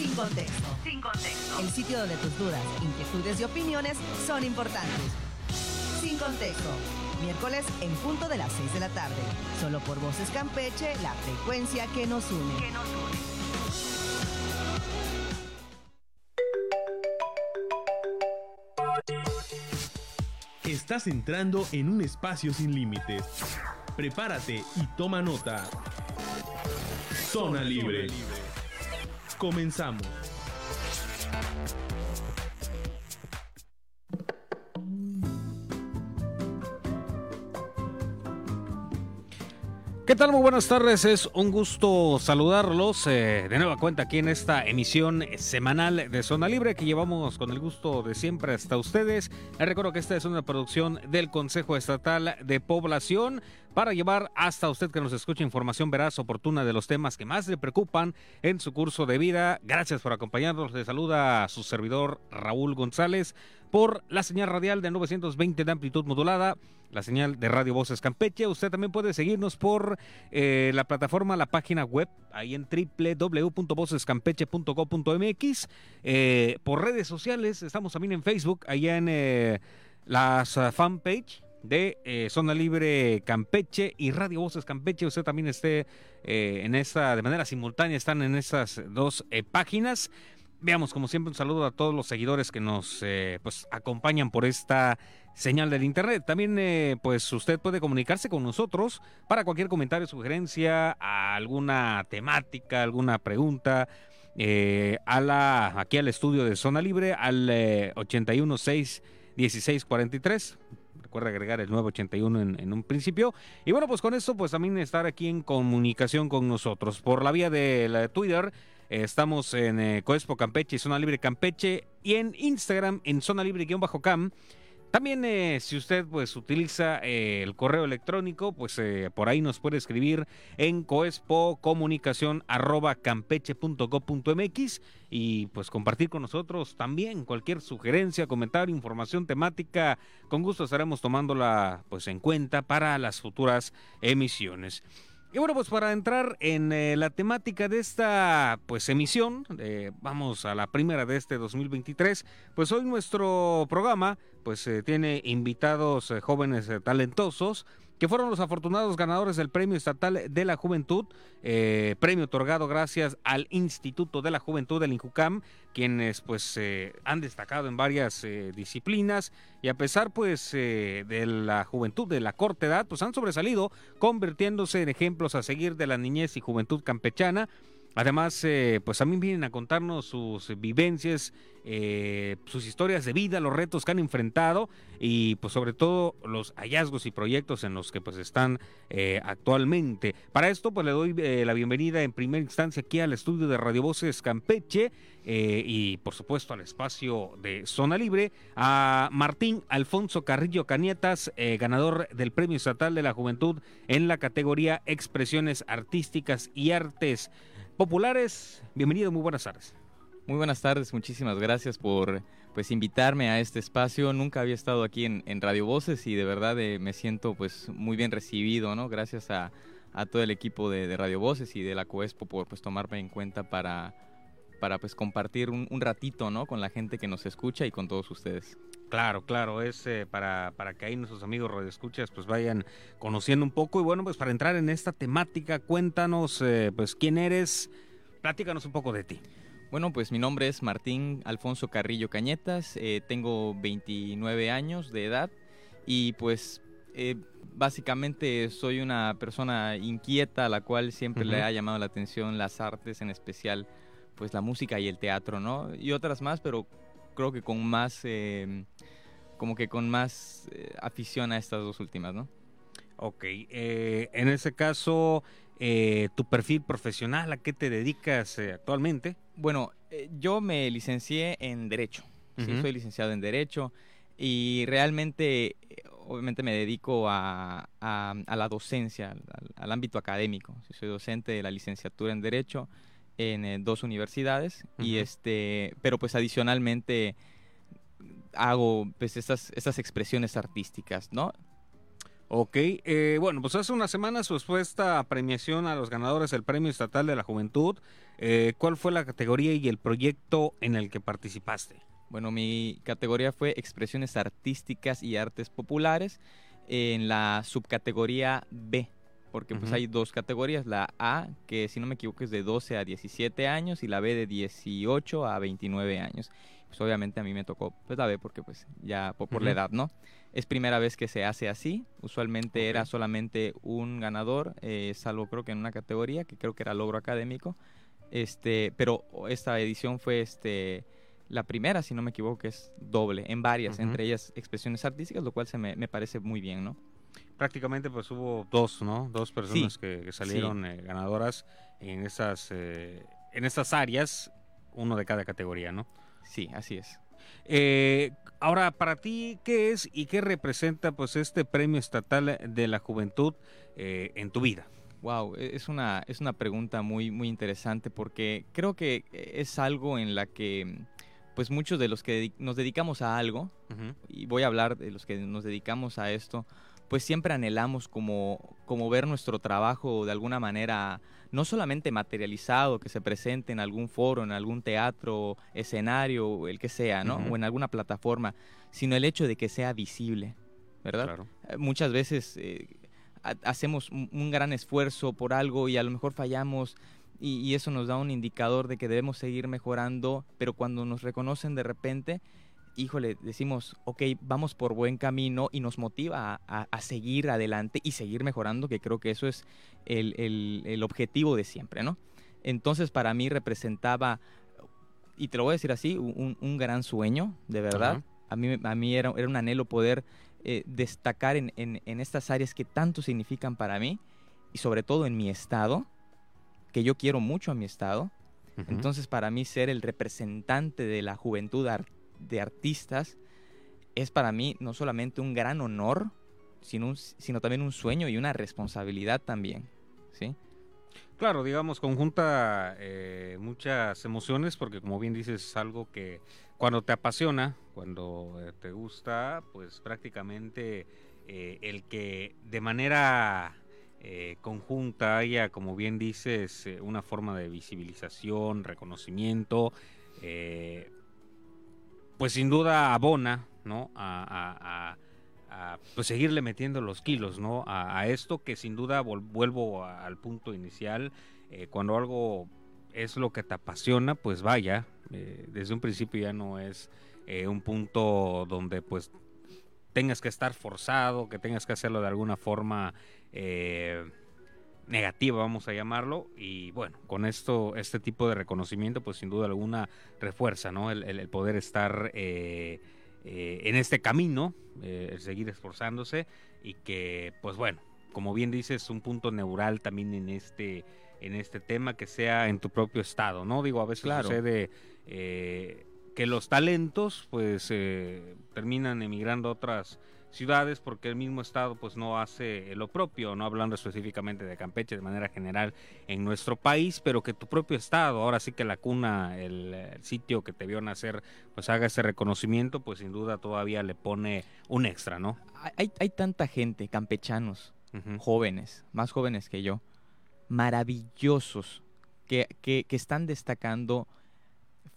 Sin contexto. Sin contexto. El sitio donde tus dudas, inquietudes y opiniones son importantes. Sin contexto. Miércoles en punto de las 6 de la tarde. Solo por Voces Campeche, la frecuencia que nos une. Que nos une. Estás entrando en un espacio sin límites. Prepárate y toma nota. Zona Libre. Comenzamos. ¿Qué tal? Muy buenas tardes, es un gusto saludarlos eh, de nueva cuenta aquí en esta emisión semanal de Zona Libre que llevamos con el gusto de siempre hasta ustedes. Les recuerdo que esta es una producción del Consejo Estatal de Población para llevar hasta usted que nos escuche información veraz, oportuna de los temas que más le preocupan en su curso de vida. Gracias por acompañarnos. Le saluda a su servidor Raúl González por la señal radial de 920 de amplitud modulada, la señal de Radio Voces Campeche. Usted también puede seguirnos por eh, la plataforma, la página web, ahí en www.vocescampeche.co.mx, eh, por redes sociales, estamos también en Facebook, allá en eh, las uh, fanpage de eh, Zona Libre Campeche y Radio Voces Campeche. Usted también esté eh, en esta, de manera simultánea, están en estas dos eh, páginas. Veamos, como siempre, un saludo a todos los seguidores que nos pues, acompañan por esta señal del internet. También, pues, usted puede comunicarse con nosotros para cualquier comentario, sugerencia, alguna temática, alguna pregunta. a la, aquí al estudio de Zona Libre al 816 1643 recuerda agregar el 981 en, en, un principio. Y bueno, pues con esto, pues también estar aquí en comunicación con nosotros. Por la vía de, la de Twitter, eh, estamos en eh, Coespo Campeche y Zona Libre Campeche. Y en Instagram, en Zona Libre-Cam. También eh, si usted pues utiliza eh, el correo electrónico, pues eh, por ahí nos puede escribir en coespocomunicacion@campeche.go.mx y pues compartir con nosotros también cualquier sugerencia, comentario, información temática, con gusto estaremos tomándola pues en cuenta para las futuras emisiones. Y bueno, pues para entrar en eh, la temática de esta pues emisión, eh, vamos a la primera de este 2023, pues hoy nuestro programa pues eh, tiene invitados jóvenes talentosos que fueron los afortunados ganadores del Premio Estatal de la Juventud, eh, premio otorgado gracias al Instituto de la Juventud del INJUCAM, quienes pues eh, han destacado en varias eh, disciplinas y a pesar pues de la juventud de la corta edad, pues han sobresalido convirtiéndose en ejemplos a seguir de la niñez y juventud campechana Además, eh, pues también vienen a contarnos sus vivencias, eh, sus historias de vida, los retos que han enfrentado y pues sobre todo los hallazgos y proyectos en los que pues están eh, actualmente. Para esto pues le doy eh, la bienvenida en primera instancia aquí al estudio de Radio Voces Campeche y por supuesto al espacio de Zona Libre a Martín Alfonso Carrillo Canietas, ganador del Premio Estatal de la Juventud en la categoría Expresiones Artísticas y Artes Populares. Bienvenido, muy buenas tardes. Muy buenas tardes, muchísimas gracias por pues invitarme a este espacio. Nunca había estado aquí en, Radio Voces y de verdad eh, me siento pues muy bien recibido, ¿no? Gracias a, todo el equipo de, de, Radio Voces y de la Coespo por pues tomarme en cuenta para, para pues compartir un, un, ratito, ¿no? Con la gente que nos escucha y con todos ustedes. Claro, claro, es eh, para, para que ahí nuestros amigos radioescuchas pues vayan conociendo un poco y bueno, pues para entrar en esta temática, cuéntanos eh, pues quién eres, platícanos un poco de ti. Bueno, pues mi nombre es Martín Alfonso Carrillo Cañetas, eh, tengo 29 años de edad y pues eh, básicamente soy una persona inquieta a la cual siempre uh -huh. le ha llamado la atención las artes, en especial pues la música y el teatro, ¿no? Y otras más, pero creo que con más, eh, como que con más eh, afición a estas dos últimas, ¿no? Ok, en ese caso eh, tu perfil profesional, a qué te dedicas eh, actualmente. Bueno, eh, yo me licencié en Derecho. Sí, soy licenciado en Derecho y realmente, eh, obviamente me dedico a, a- a la docencia, al, al- al ámbito académico. Sí, soy docente de la licenciatura en Derecho en eh, dos universidades y este, pero pues adicionalmente hago pues estas, estas expresiones artísticas, ¿no? Ok, eh, bueno, pues hace unas semanas pues fue esta premiación a los ganadores del Premio Estatal de la Juventud. Eh, ¿Cuál fue la categoría y el proyecto en el que participaste? Bueno, mi categoría fue expresiones artísticas y artes populares en la subcategoría B, porque pues Ujú. hay dos categorías, la A, que si no me equivoco es de 12 a 17 años, y la B de 18 a 29 años. Pues obviamente a mí me tocó pues la B porque pues ya po- por, la Ujú. edad, ¿no? Es primera vez que se hace así, usualmente era Ok. solamente un ganador, eh, salvo creo que en una categoría, que creo que era logro académico, este, pero esta edición fue este la primera, si no me equivoco, que es doble, en varias, Ujú. entre ellas expresiones artísticas, lo cual se me, me parece muy bien, ¿no? Prácticamente pues hubo dos, ¿no? Dos personas Sí, que, que salieron eh, ganadoras en esas, eh, en estas áreas, uno de cada categoría, ¿no? Sí, así es. Eh, ahora, para ti, ¿qué es y qué representa pues este Premio Estatal de la Juventud eh, en tu vida? Wow, es una, es una pregunta muy, muy interesante porque creo que es algo en la que pues muchos de los que nos dedicamos a algo, y voy a hablar de los que nos dedicamos a esto, pues siempre anhelamos como, como ver nuestro trabajo de alguna manera, no solamente materializado, que se presente en algún foro, en algún teatro, escenario, el que sea, ¿no? O en alguna plataforma, sino el hecho de que sea visible, ¿verdad? Claro. Eh, Muchas veces eh, ha- hacemos un, un gran esfuerzo por algo y a lo mejor fallamos y, y eso nos da un indicador de que debemos seguir mejorando, pero cuando nos reconocen de repente, híjole, decimos, ok, vamos por buen camino y nos motiva a, a- a seguir adelante y seguir mejorando, que creo que eso es el, el- el objetivo de siempre, ¿no? Entonces para mí representaba, y te lo voy a decir así, un, un gran sueño, de verdad. Ajá. A mí, a mí era, era un anhelo poder eh, destacar en, en- en estas áreas que tanto significan para mí y sobre todo en mi estado, que yo quiero mucho a mi estado. Ujú. Entonces, para mí ser el representante de la juventud ar- de artistas es para mí no solamente un gran honor, sino, sino también un sueño y una responsabilidad también. ¿sí? Claro, digamos, conjunta eh, muchas emociones porque como bien dices, es algo que cuando te apasiona, cuando eh, te gusta, pues prácticamente eh, el que de manera conjunta haya, como bien dices, una forma de visibilización, reconocimiento, pues sin duda abona, ¿no? A, a- pues seguirle metiendo los kilos, ¿no? A, esto que sin duda vuelvo al punto inicial, eh, cuando algo es lo que te apasiona, pues vaya, eh, desde un principio ya no es eh, un punto donde pues tengas que estar forzado, que tengas que hacerlo de alguna forma eh, negativa, vamos a llamarlo, y bueno, con esto, este tipo de reconocimiento, pues sin duda alguna refuerza, ¿no? El, el- el poder estar eh, eh, en este camino, eh, el seguir esforzándose y que, pues bueno, como bien dices, un punto neural también en este en este tema que sea en tu propio estado, ¿no? Digo, a veces Claro. sucede eh, que los talentos, pues, eh, terminan emigrando a otras ciudades porque el mismo estado pues no hace lo propio, no hablando específicamente de Campeche de manera general en nuestro país, pero que tu propio estado, ahora sí que la cuna, el, el sitio que te vio nacer, pues haga ese reconocimiento, pues sin duda todavía le pone un extra, ¿no? Hay, hay tanta gente, campechanos, jóvenes, más jóvenes que yo, maravillosos, que, que- que están destacando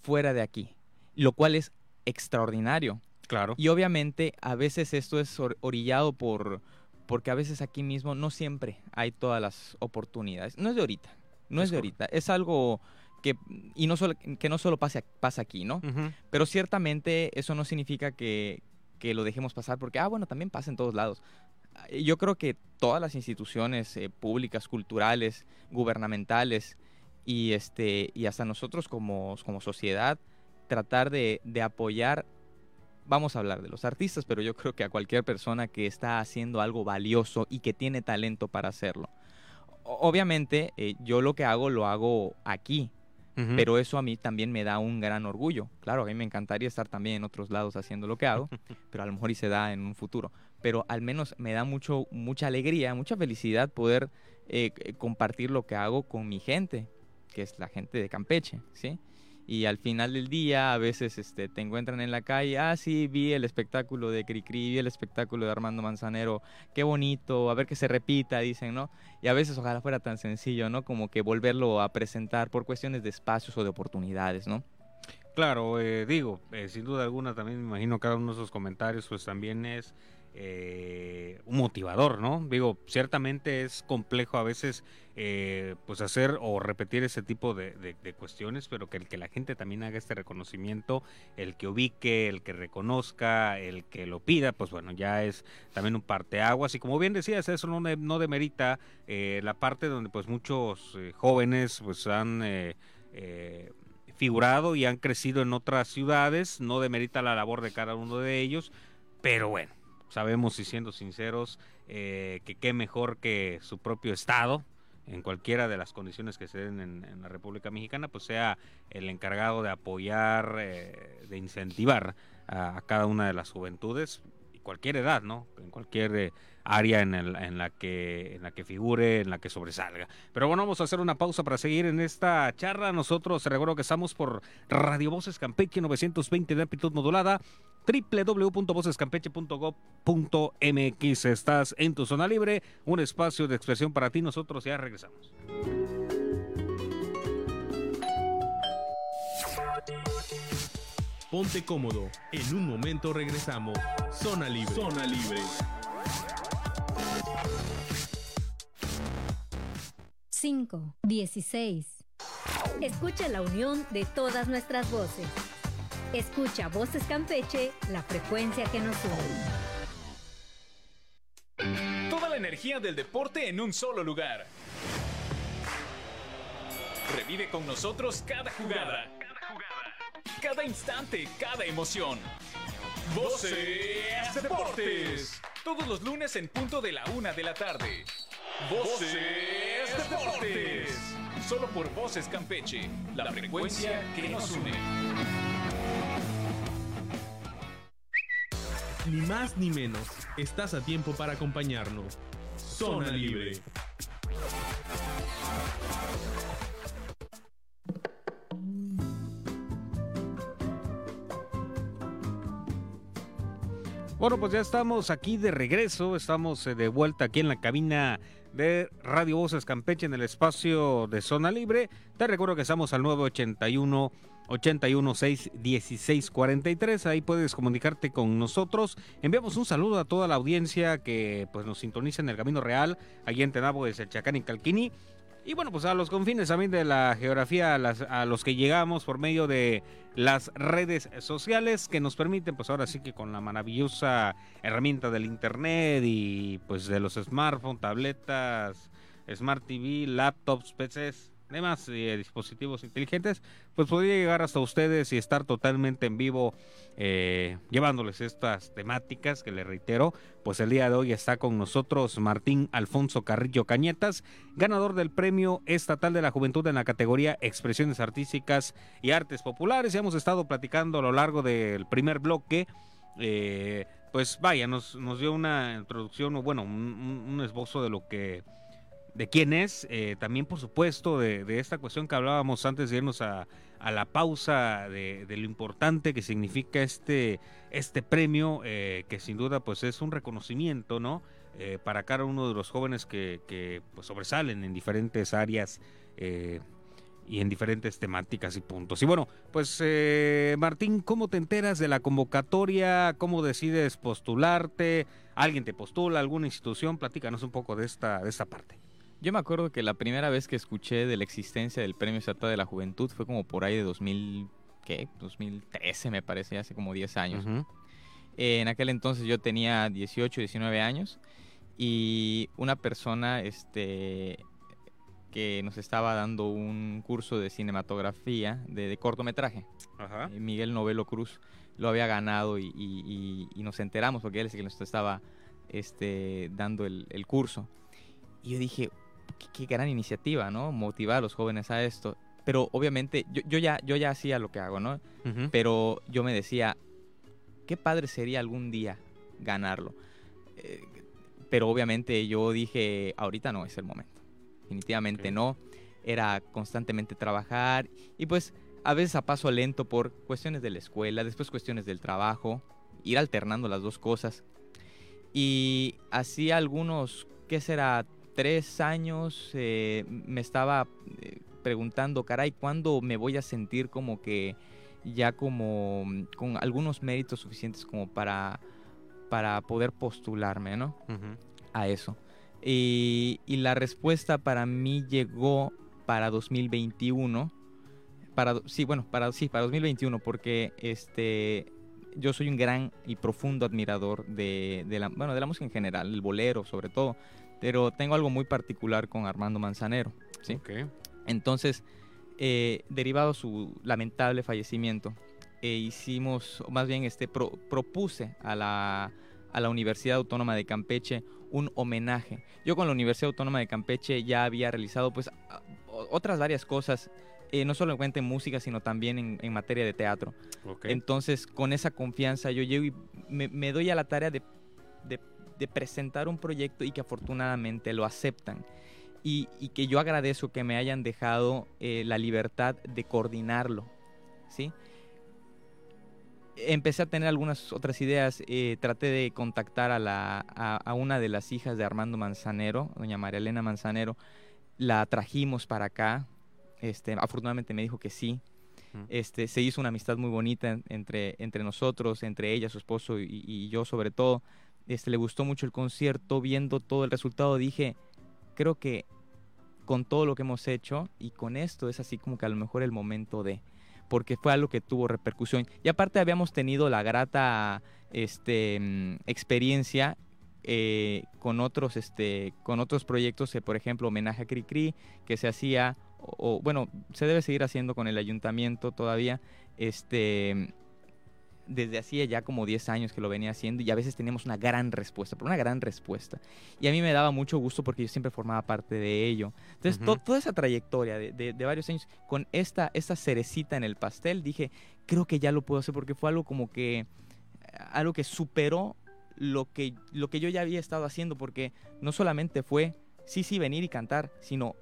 fuera de aquí, lo cual es extraordinario. Claro. Y obviamente a veces esto es or- orillado por porque a veces aquí mismo no siempre hay todas las oportunidades. No es de ahorita, no es, Es de ahorita, es algo que y no solo que no solo pasa pasa aquí, ¿no? Pero ciertamente eso no significa que, que lo dejemos pasar porque ah bueno, también pasa en todos lados. Yo creo que todas las instituciones eh, públicas, culturales, gubernamentales y este y hasta nosotros como, como sociedad tratar de, de apoyar vamos a hablar de los artistas, pero yo creo que a cualquier persona que está haciendo algo valioso y que tiene talento para hacerlo. obviamente eh, yo lo que hago lo hago aquí, pero eso a mí también me da un gran orgullo. Claro, a mí me encantaría estar también en otros lados haciendo lo que hago, pero a lo mejor y se da en un futuro. Pero al menos me da mucho, mucha alegría, mucha felicidad poder eh, c- compartir lo que hago con mi gente, que es la gente de Campeche, ¿sí? Y al final del día, a veces este, te encuentran en la calle, ah, sí, vi el espectáculo de Cricri, vi el espectáculo de Armando Manzanero, qué bonito, a ver que se repita, dicen, ¿no? Y a veces ojalá fuera tan sencillo, ¿no? Como que volverlo a presentar por cuestiones de espacios o de oportunidades, ¿no? Claro, eh, digo, eh, sin duda alguna también me imagino cada uno de esos comentarios pues también es eh, un motivador, ¿no? Digo, ciertamente es complejo a veces eh, pues hacer o repetir ese tipo de, cuestiones, pero que el que la gente también haga este reconocimiento, el que ubique, el que reconozca, el que lo pida, pues bueno, ya es también un parteaguas. Y como bien decías, eso no, no demerita eh, la parte donde pues muchos eh, jóvenes pues han... eh, figurado y han crecido en otras ciudades, no demerita la labor de cada uno de ellos, pero bueno, sabemos y siendo sinceros que qué mejor que su propio estado, en cualquiera de las condiciones que se den en, en la República Mexicana, pues sea el encargado de apoyar, eh, de incentivar a, cada una de las juventudes, cualquier edad, ¿no? En cualquier eh, área en, el- en la que en la que figure, en la que sobresalga. Pero bueno, vamos a hacer una pausa para seguir en esta charla. Nosotros recuerdo que estamos por Radio Voces Campeche 920 de amplitud modulada www.vocescampeche.gov.mx Estás en tu zona libre, un espacio de expresión para ti. Nosotros ya regresamos. Ponte cómodo. En un momento regresamos. Zona libre. Zona libre. Cinco, dieciséis. Escucha la unión de todas nuestras voces. Escucha Voces Campeche, la frecuencia que nos une. Toda la energía del deporte en un solo lugar. Revive con nosotros cada jugada. Cada instante, cada emoción. Voces Deportes. Todos los lunes en punto de la una de la tarde. Voces Deportes. Solo por Voces Campeche. La frecuencia que nos une. Ni más ni menos. Estás a tiempo para acompañarnos. Zona libre. Bueno, pues ya estamos aquí de regreso, estamos eh, de vuelta aquí en la cabina de Radio Voces Campeche en el espacio de Zona Libre. Te recuerdo que estamos al 981 816 1643. Ahí puedes comunicarte con nosotros. Enviamos un saludo a toda la audiencia que pues nos sintoniza en el Camino Real, allí en Tenabo de Sechacán y Calquini. Y bueno, pues a los confines también de la geografía, a, las- a los que llegamos por medio de las redes sociales que nos permiten, pues ahora sí que con la maravillosa herramienta del internet y pues de los smartphones, tabletas, smart TV, laptops, PCs, demás eh, dispositivos inteligentes, pues podría llegar hasta ustedes y estar totalmente en vivo eh, llevándoles estas temáticas que le reitero, pues el día de hoy está con nosotros Martín Alfonso Carrillo Cañetas, ganador del Premio Estatal de la Juventud en la categoría Expresiones Artísticas y Artes Populares. Ya hemos estado platicando a lo largo del primer bloque. eh, pues vaya, nos, nos dio una introducción, o bueno, un esbozo de lo que, de quién es, eh, también por supuesto de, esta cuestión que hablábamos antes de irnos a, la pausa, de, lo importante que significa este, este premio, eh, que sin duda pues es un reconocimiento, ¿no? Eh, para cada uno de los jóvenes que, pues, sobresalen en diferentes áreas y en diferentes temáticas y puntos. Y bueno, pues Martín, ¿cómo te enteras de la convocatoria? ¿Cómo decides postularte? ¿Alguien te postula? ¿Alguna institución? Platícanos un poco de esta, de esta parte. Yo me acuerdo que la primera vez que escuché de la existencia del Premio Estatal de la Juventud fue como por ahí de 2000, ¿qué? 2013 me parece, hace como 10 años. Eh, en aquel entonces yo tenía 18, 19 años y una persona este, que nos estaba dando un curso de cinematografía de, de cortometraje, Ajá. eh, Miguel Novelo Cruz, lo había ganado y, y- y- y nos enteramos porque él es el que nos estaba este, dando el, el curso. Y yo dije, qué, gran iniciativa, ¿no? Motivar a los jóvenes a esto. Pero obviamente yo, yo ya, yo ya hacía lo que hago, ¿no? Ujú. Pero yo me decía, qué padre sería algún día ganarlo. Eh, pero obviamente yo dije, ahorita no es el momento. Definitivamente Ok. no. Era constantemente trabajar y pues a veces a paso lento por cuestiones de la escuela, después cuestiones del trabajo, ir alternando las dos cosas. Y así algunos, ¿qué será? Tres años eh, me estaba eh, preguntando, caray, ¿cuándo me voy a sentir como que ya como mm, con algunos méritos suficientes como para, para poder postularme, ¿no? A eso. Y, y la respuesta para mí llegó para 2021. Para, sí, bueno, para, sí, para 2021, porque este, yo soy un gran y profundo admirador de, de la, bueno, de la música en general, el bolero sobre todo, pero tengo algo muy particular con Armando Manzanero, ¿sí? Ok. Entonces, eh, derivado su lamentable fallecimiento, eh, hicimos, más bien este, pro- propuse a la, a la Universidad Autónoma de Campeche un homenaje. Yo con la Universidad Autónoma de Campeche ya había realizado pues otras varias cosas, eh, no solamente en música, sino también en, en materia de teatro. Entonces, con esa confianza, yo llego y me, me doy a la tarea de, de- de presentar un proyecto y que afortunadamente lo aceptan. Y, y que yo agradezco que me hayan dejado eh, la libertad de coordinarlo. ¿sí? Empecé a tener algunas otras ideas. eh, traté de contactar a, la, a, a una de las hijas de Armando Manzanero, doña María Elena Manzanero. La trajimos para acá. Este, afortunadamente me dijo que sí. Este, se hizo una amistad muy bonita en- entre, entre nosotros, entre ella, su esposo y, y yo sobre todo. Este, le gustó mucho el concierto, viendo todo el resultado dije, creo que con todo lo que hemos hecho y con esto es así como que a lo mejor el momento de, porque fue algo que tuvo repercusión. Y aparte habíamos tenido la grata este, mm, experiencia eh, con otros este con otros proyectos, eh, por ejemplo, homenaje a Cricri que se hacía o, o, bueno, se debe seguir haciendo con el ayuntamiento todavía este desde hacía ya como 10 años que lo venía haciendo y a veces teníamos una gran respuesta, pero una gran respuesta. Y a mí me daba mucho gusto porque yo siempre formaba parte de ello. Entonces, to- toda esa trayectoria de, de- de varios años con esta, esta cerecita en el pastel, dije, creo que ya lo puedo hacer porque fue algo como que, eh, algo que superó lo que, lo que yo ya había estado haciendo, porque no solamente fue, sí, sí, venir y cantar, sino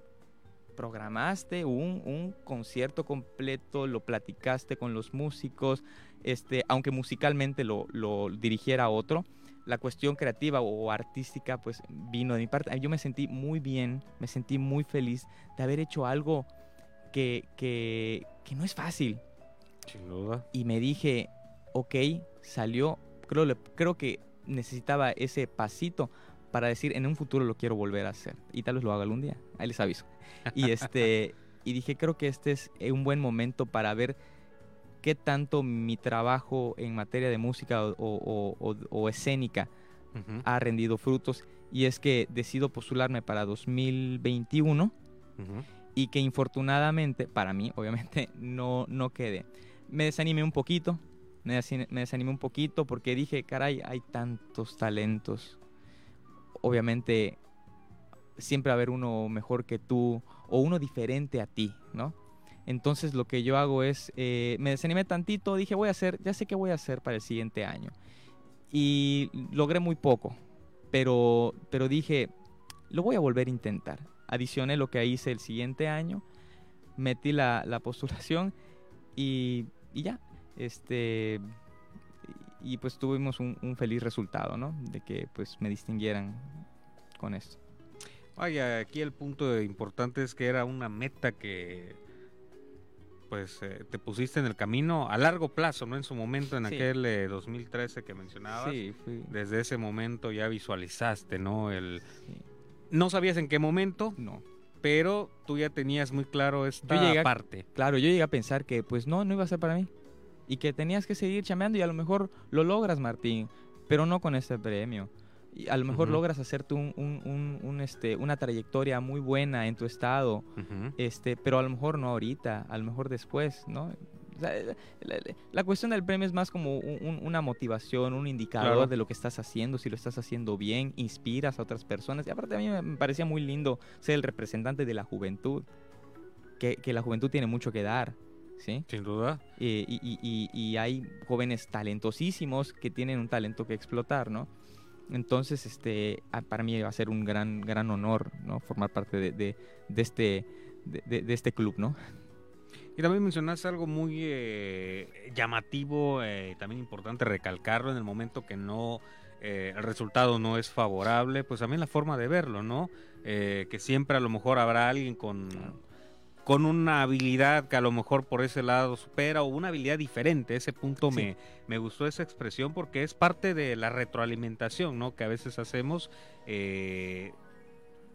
programaste un, un concierto completo, lo platicaste con los músicos, este, aunque musicalmente lo, lo dirigiera otro, la cuestión creativa o artística pues vino de mi parte. Yo me sentí muy bien, me sentí muy feliz de haber hecho algo que, que, que no es fácil. Sin duda. Y me dije, ok, salió, creo, creo que necesitaba ese pasito para decir, en un futuro lo quiero volver a hacer. Y tal vez lo haga algún día, ahí les aviso. Y, este, y dije, creo que este es eh, un buen momento para ver qué tanto mi trabajo en materia de música o, o- o- o escénica ha rendido frutos. Y es que decido postularme para 2021 ujú. y que infortunadamente, para mí, obviamente, no, no quedé. Me desanimé un poquito, me desanimé un poquito porque dije, caray, hay tantos talentos. Obviamente, siempre va a haber uno mejor que tú o uno diferente a ti, ¿no? Entonces lo que yo hago es, eh, me desanimé tantito, dije, voy a hacer, ya sé qué voy a hacer para el siguiente año. Y logré muy poco, pero, pero dije, lo voy a volver a intentar. Adicioné lo que hice el siguiente año, metí la, la postulación y, y ya, este, y pues tuvimos un, feliz resultado, ¿no? De que pues me distinguieran con esto. Vaya, aquí el punto importante es que era una meta que pues eh, te pusiste en el camino a largo plazo, ¿no? En su momento, en Sí. aquel eh, 2013 que mencionabas. Sí, fui, Desde ese momento ya visualizaste, ¿no? El sí. no sabías en qué momento, No, pero tú ya tenías muy claro esta Yo llegué a- parte. claro, yo llegué a pensar que pues no, no iba a ser para mí. Y que tenías que seguir chameando y a lo mejor lo logras, Martín, pero no con este premio. Y a lo mejor logras hacerte un, un- un- un, este, una trayectoria muy buena en tu estado, este, pero a lo mejor no ahorita, a lo mejor después, ¿no? O sea, la, la- la cuestión del premio es más como un- un- una motivación, un indicador Claro. de lo que estás haciendo, si lo estás haciendo bien, inspiras a otras personas. Y aparte a mí me- me parecía muy lindo ser el representante de la juventud, que, que la juventud tiene mucho que dar, ¿sí? Sin duda. Eh, y, y- y- y hay jóvenes talentosísimos que tienen un talento que explotar, ¿no? Entonces, este, ah, para mí va a ser un gran, gran honor, ¿no? Formar parte de, de- de este, de, de- de este club, ¿no? Y también mencionaste algo muy eh, llamativo, eh, también importante recalcarlo en el momento que no eh, el resultado no es favorable, pues también la forma de verlo, ¿no? Eh, que siempre a lo mejor habrá alguien con, con una habilidad que a lo mejor por ese lado supera o una habilidad diferente. Ese punto Sí. me, me gustó esa expresión porque es parte de la retroalimentación, ¿no? Que a veces hacemos, eh,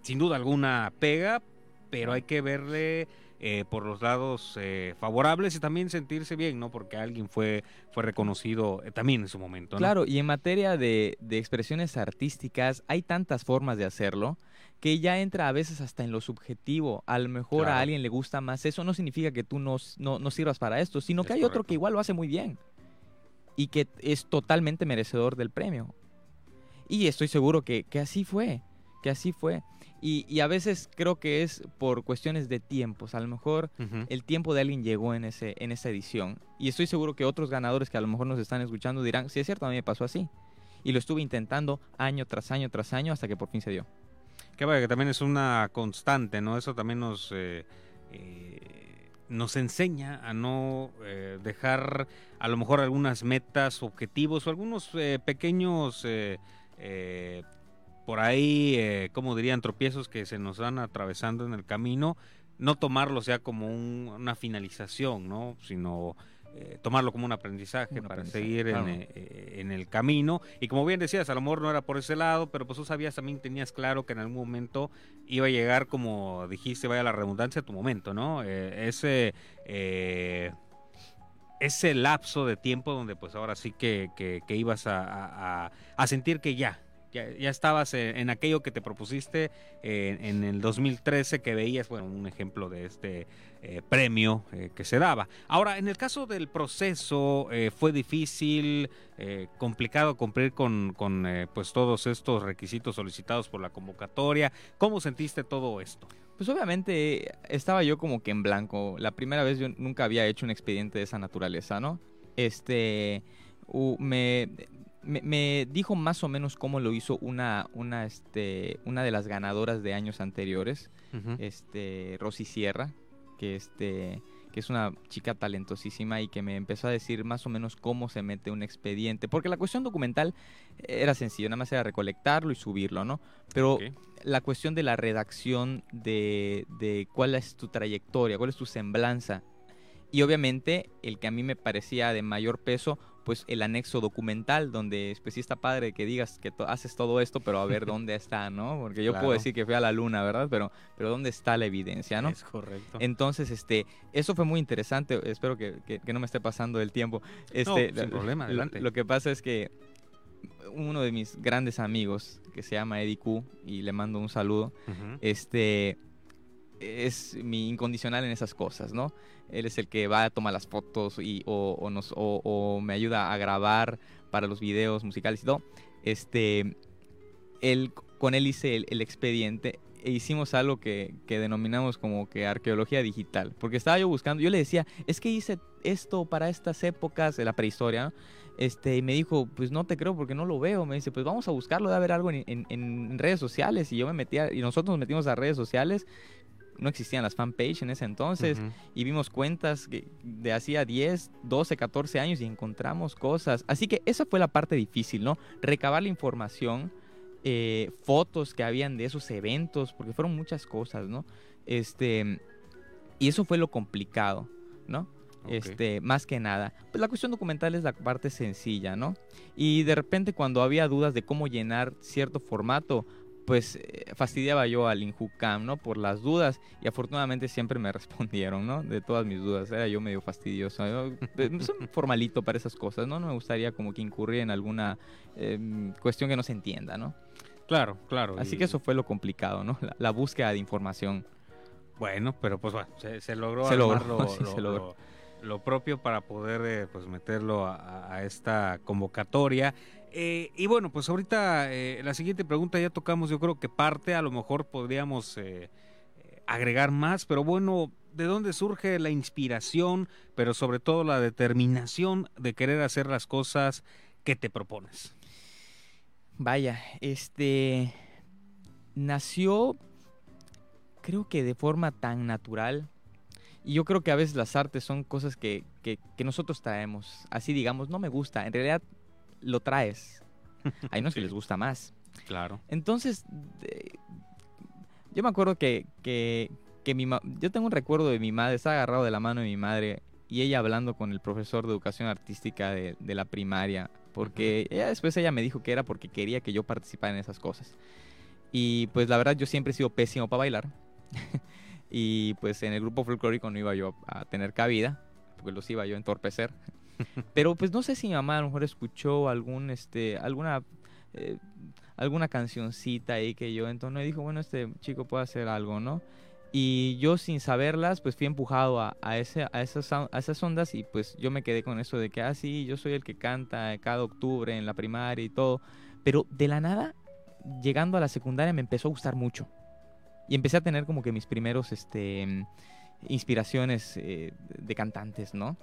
sin duda alguna pega, pero hay que verle eh, por los lados eh, favorables y también sentirse bien, ¿no? Porque alguien fue, fue reconocido eh, también en su momento, ¿no? Claro, y en materia de, de expresiones artísticas hay tantas formas de hacerlo que ya entra a veces hasta en lo subjetivo. A lo mejor Claro. a alguien le gusta más eso, no significa que tú no, no, no sirvas para esto, sino que hay otro que igual lo hace muy bien y que es totalmente merecedor del premio. Y estoy seguro que, que así fue, que así fue. Y, y a veces creo que es por cuestiones de tiempos. A lo mejor el tiempo de alguien llegó en, ese, en esa edición. Y estoy seguro que otros ganadores que a lo mejor nos están escuchando dirán, sí es cierto, a mí me pasó así. Y lo estuve intentando año tras año tras año hasta que por fin se dio. Que vaya, que también es una constante, ¿no? Eso también nos, eh, eh, nos enseña a no eh, dejar a lo mejor algunas metas, objetivos o algunos pequeños, por ahí, como dirían, tropiezos que se nos van atravesando en el camino, no tomarlos ya como un- una finalización, ¿no? Sino eh, tomarlo como un aprendizaje Un para aprendizaje, seguir en, claro. eh, eh, en el camino. Y como bien decías, a lo mejor no era por ese lado, pero pues tú sabías también, tenías claro que en algún momento iba a llegar, como dijiste, vaya la redundancia, tu momento, ¿no? Eh, ese, ese lapso de tiempo donde pues ahora sí que, que- que ibas a- a sentir que ya, ya, ya estabas en, en aquello que te propusiste eh, en el 2013, que veías, bueno, un ejemplo de este eh, premio eh, que se daba. Ahora, en el caso del proceso, eh, fue difícil, eh, complicado cumplir con, con, eh, pues todos estos requisitos solicitados por la convocatoria. ¿Cómo sentiste todo esto? Pues obviamente estaba yo como que en blanco. La primera vez yo nunca había hecho un expediente de esa naturaleza, ¿no? Este, me, me, me dijo más o menos cómo lo hizo una, una, este, una de las ganadoras de años anteriores, este, Rosy Sierra, que este que es una chica talentosísima y que me empezó a decir más o menos cómo se mete un expediente, porque la cuestión documental era sencillo, nada más era recolectarlo y subirlo, ¿no? Pero la cuestión de la redacción de, de cuál es tu trayectoria, cuál es tu semblanza. Y obviamente el que a mí me parecía de mayor peso, pues el anexo documental, donde pues sí está padre que digas que to- haces todo esto, pero a ver dónde está, ¿no? Porque yo Claro. puedo decir que fui a la luna, ¿verdad? Pero, pero ¿dónde está la evidencia, no? Es correcto. Entonces, este, eso fue muy interesante. Espero que, que- que no me esté pasando el tiempo. Este, sin problema, lo- adelante. Lo, que pasa es que uno de mis grandes amigos, que se llama Eddie Q, y le mando un saludo, este, es mi incondicional en esas cosas, ¿no? Él es el que va a tomar las fotos y, o, o nos, o, o me ayuda a grabar para los videos musicales y todo. Este, él, con él hice el, expediente e hicimos algo que, que denominamos como que arqueología digital. Porque estaba yo buscando, yo le decía, es que hice esto para estas épocas de la prehistoria, ¿no? Este, y me dijo, pues no te creo porque no lo veo. Me dice, pues vamos a buscarlo, debe haber algo en redes sociales. Y yo me metía, y nosotros nos metimos a redes sociales. No existían las fanpage en ese entonces. Y vimos cuentas que- de hacía 10, 12, 14 años y encontramos cosas. Así que esa fue la parte difícil, ¿no? Recabar la información, eh, fotos que habían de esos eventos, porque fueron muchas cosas, ¿no? Este, y eso fue lo complicado, ¿no? Este, más que nada. Pues la cuestión documental es la parte sencilla, ¿no? Y de repente cuando había dudas de cómo llenar cierto formato, pues eh, fastidiaba yo al Injucam, ¿no? Por las dudas y afortunadamente siempre me respondieron, ¿no? De todas mis dudas. Era yo medio fastidioso. Yo, eh, soy formalito para esas cosas, ¿no? No me gustaría como que incurrir en alguna eh, cuestión que no se entienda, ¿no? Claro, claro. Así y- que eso fue lo complicado, ¿no? La, la búsqueda de información. Bueno, pero pues bueno, se, se logró. Se logró, armar lo- sí, lo- se logró. lo- lo propio para poder eh, pues meterlo a, a esta convocatoria. Eh, y bueno, pues ahorita eh, la siguiente pregunta ya tocamos, yo creo que parte, a lo mejor podríamos eh, agregar más, pero bueno, ¿de dónde surge la inspiración, pero sobre todo la determinación de querer hacer las cosas que te propones? Vaya, este nació creo que de forma tan natural. Y yo creo que a veces las artes son cosas que, que, que nosotros traemos. Así digamos, no me gusta. En realidad lo traes. Hay unos que Sí. les gusta más. Claro. Entonces, de- yo me acuerdo que, que, que mi ma- yo tengo un recuerdo de mi madre, estaba agarrado de la mano de mi madre y ella hablando con el profesor de educación artística de, de la primaria, porque ella después ella me dijo que era porque quería que yo participara en esas cosas. Y pues la verdad yo siempre he sido pésimo para bailar. y pues en el grupo folclórico no iba yo a tener cabida, porque los iba yo a entorpecer. Pero pues no sé si mi mamá a lo mejor escuchó algún, este, alguna, eh, alguna cancioncita ahí que yo entonó y dijo, bueno, este chico puede hacer algo, ¿no? Y yo sin saberlas, pues fui empujado a, a, ese, a, esas, a esas ondas y pues yo me quedé con eso de que, ah, sí, yo soy el que canta cada octubre en la primaria y todo. Pero de la nada, llegando a la secundaria me empezó a gustar mucho. Y empecé a tener como que mis primeros, este, inspiraciones eh, de cantantes, ¿no?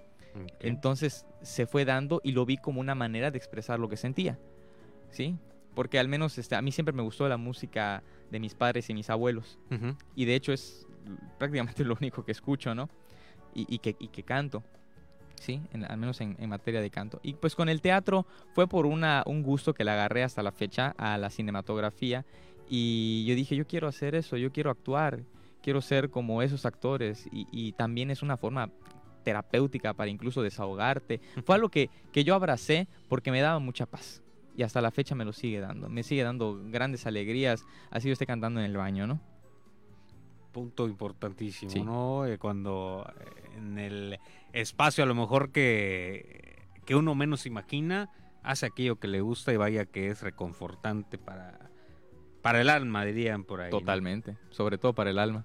Entonces se fue dando y lo vi como una manera de expresar lo que sentía, ¿sí? Porque al menos este, a mí siempre me gustó la música de mis padres y mis abuelos. Y de hecho es prácticamente lo único que escucho, ¿no? Y, y que, y que canto, ¿sí? En- al menos en, en materia de canto. Y pues con el teatro fue por una, un gusto que le agarré hasta la fecha a la cinematografía. Y yo dije, yo quiero hacer eso, yo quiero actuar, quiero ser como esos actores. Y, y también es una forma terapéutica para incluso desahogarte. Fue algo que, que yo abracé porque me daba mucha paz. Y hasta la fecha me lo sigue dando. Me sigue dando grandes alegrías. Así yo esté cantando en el baño, ¿no? punto importantísimo, Sí. ¿no? Eh, cuando eh, en el espacio a lo mejor que, que uno menos imagina, hace aquello que le gusta y vaya que es reconfortante para, para el alma, dirían por ahí. ¿no? Totalmente. Sobre todo para el alma.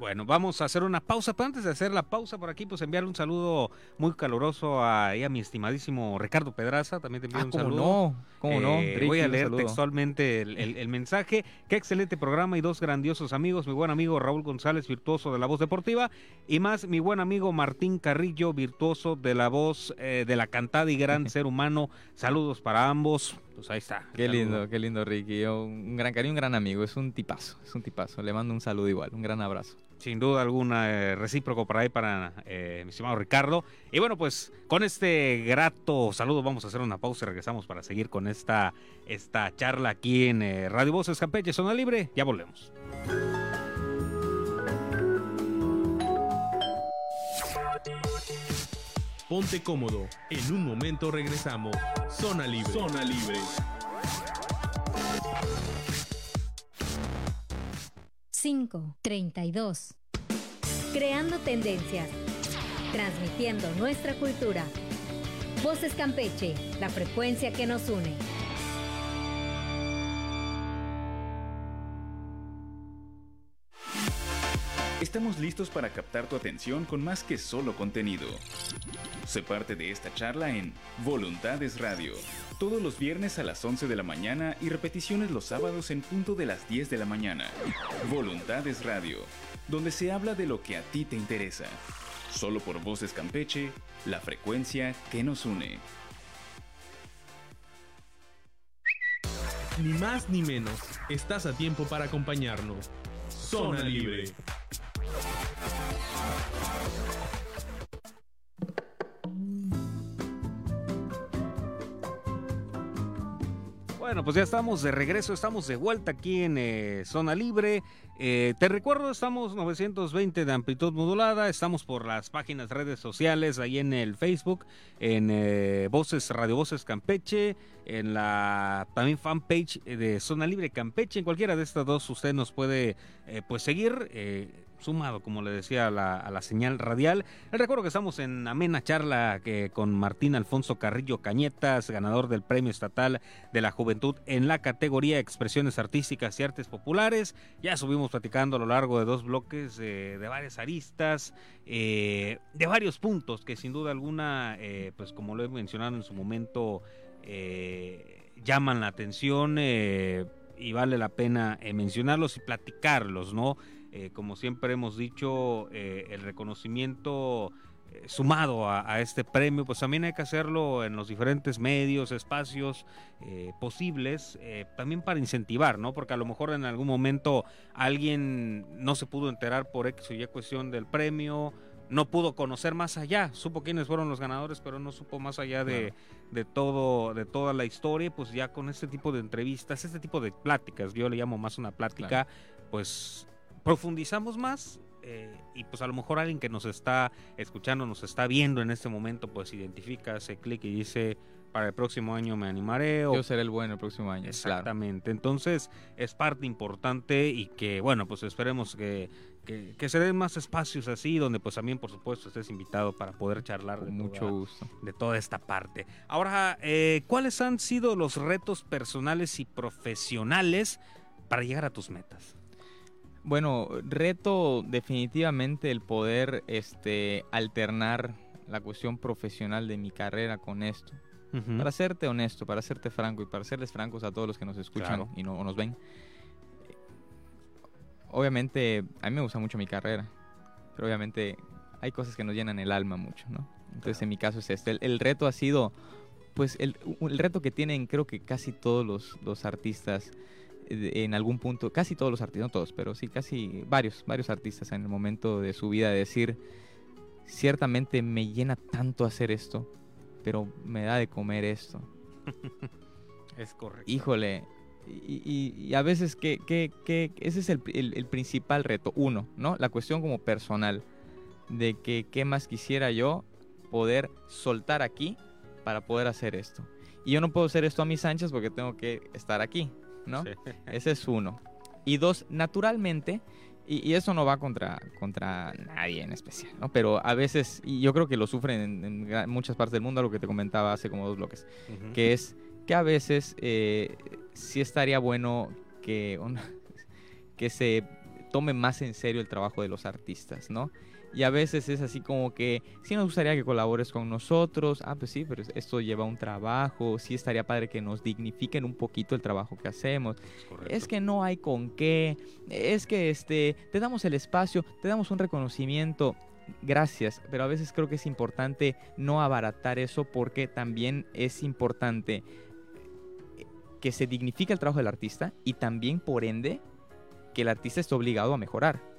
Bueno, vamos a hacer una pausa, pero antes de hacer la pausa por aquí, pues enviarle un saludo muy caluroso a, mi estimadísimo Ricardo Pedraza, también te envío Ah, un ¿cómo saludo. no? ¿Cómo no? Eh, Ricky, voy a leer textualmente el, el- el mensaje. Qué excelente programa y dos grandiosos amigos. Mi buen amigo Raúl González, virtuoso de la voz deportiva. Y más mi buen amigo Martín Carrillo, virtuoso de la voz eh, de la cantada y gran ser humano. Saludos para ambos. Pues ahí está. Qué Saludo. lindo, qué lindo, Ricky. Un gran cariño, un gran amigo. Es un tipazo, es un tipazo. Le mando un saludo igual, un gran abrazo. Sin duda alguna, eh, recíproco por ahí para eh, mi estimado Ricardo. Y bueno, pues con este grato saludo vamos a hacer una pausa y regresamos para seguir con esta, esta charla aquí en eh, Radio Voces Campeche, Zona Libre. Ya volvemos. Ponte cómodo. En un momento regresamos. Zona libre. Zona libre. Cinco, treinta y dos. Creando tendencias. Transmitiendo nuestra cultura. Voces Campeche, la frecuencia que nos une. Estamos listos para captar tu atención con más que solo contenido. Sé parte de esta charla en Voluntades Radio, todos los viernes a las 11 de la mañana y repeticiones los sábados en punto de las 10 de la mañana. Voluntades Radio, donde se habla de lo que a ti te interesa. Solo por Voces Campeche, la frecuencia que nos une. Ni más ni menos. Estás a tiempo para acompañarnos. Zona libre. Bueno, pues ya estamos de regreso, estamos de vuelta aquí en eh, Zona Libre. Eh, te recuerdo, estamos 920 de amplitud modulada, estamos por las páginas, redes sociales, ahí en el Facebook, en eh, Voces, Radio Voces Campeche, en la también fanpage de Zona Libre Campeche, en cualquiera de estas dos usted nos puede pues seguir. Sumado, como le decía, a la, a la señal radial. Les recuerdo que estamos en amena charla que, con Martín Alfonso Carrillo Cañetas, ganador del Premio Estatal de la Juventud en la categoría Expresiones Artísticas y Artes Populares. Ya subimos platicando a lo largo de dos bloques de varias aristas, eh, de varios puntos que sin duda alguna, eh, pues como lo he mencionado en su momento, eh, llaman la atención y vale la pena mencionarlos y platicarlos, ¿no? Eh, como siempre hemos dicho, eh, el reconocimiento eh, sumado a, a este premio, pues también hay que hacerlo en los diferentes medios, espacios eh, posibles, eh, también para incentivar, ¿no? Porque a lo mejor en algún momento alguien no se pudo enterar por X o Y cuestión del premio, no pudo conocer más allá, supo quiénes fueron los ganadores, pero no supo más allá de, de todo, de toda la historia, pues ya con este tipo de entrevistas, este tipo de pláticas, yo le llamo más una plática, pues profundizamos más eh, y pues a lo mejor alguien que nos está escuchando, nos está viendo en este momento, pues identifica, hace clic y dice, para el próximo año me animaré. O... Yo seré el bueno el próximo año. Exactamente. Claro. Entonces es parte importante y que, bueno, pues esperemos que, que, que, se den más espacios así, donde pues también, por supuesto, estés invitado para poder charlar. De mucho toda, gusto. De toda esta parte. Ahora, eh, ¿cuáles han sido los retos personales y profesionales para llegar a tus metas? Bueno, reto definitivamente el poder este, alternar la cuestión profesional de mi carrera con esto. Uh -huh. Para serte honesto, para serte franco y para serles francos a todos los que nos escuchan claro. y no, o nos ven. Obviamente, a mí me gusta mucho mi carrera, pero obviamente hay cosas que nos llenan el alma mucho, ¿no? Entonces, claro. en mi caso es este. El, el, reto ha sido, pues, el, el, reto que tienen creo que casi todos los, los artistas en algún punto, casi todos los artistas, no todos, pero sí casi varios, varios artistas en el momento de su vida de decir, ciertamente me llena tanto hacer esto, pero me da de comer esto. es correcto. Híjole, y, y, y a veces que, que, que ese es el, el, el, principal reto, uno, ¿no? La cuestión como personal, de que qué más quisiera yo poder soltar aquí para poder hacer esto. Y yo no puedo hacer esto a mis anchas porque tengo que estar aquí, ¿no? Sí. Ese es uno. Y dos, naturalmente, y, y, eso no va contra, contra nadie en especial, ¿no? Pero a veces, y yo creo que lo sufren en, en muchas partes del mundo, lo que te comentaba hace como dos bloques, uh -huh. que es que a veces eh, sí estaría bueno que, una, que se tome más en serio el trabajo de los artistas, ¿no? Y a veces es así como que sí nos gustaría que colabores con nosotros. Ah, pues sí, pero esto lleva un trabajo. Sí estaría padre que nos dignifiquen un poquito el trabajo que hacemos. Es, es que no hay con qué. Es que este te damos el espacio, te damos un reconocimiento. Gracias, pero a veces creo que es importante no abaratar eso porque también es importante que se dignifique el trabajo del artista y también por ende que el artista esté obligado a mejorar.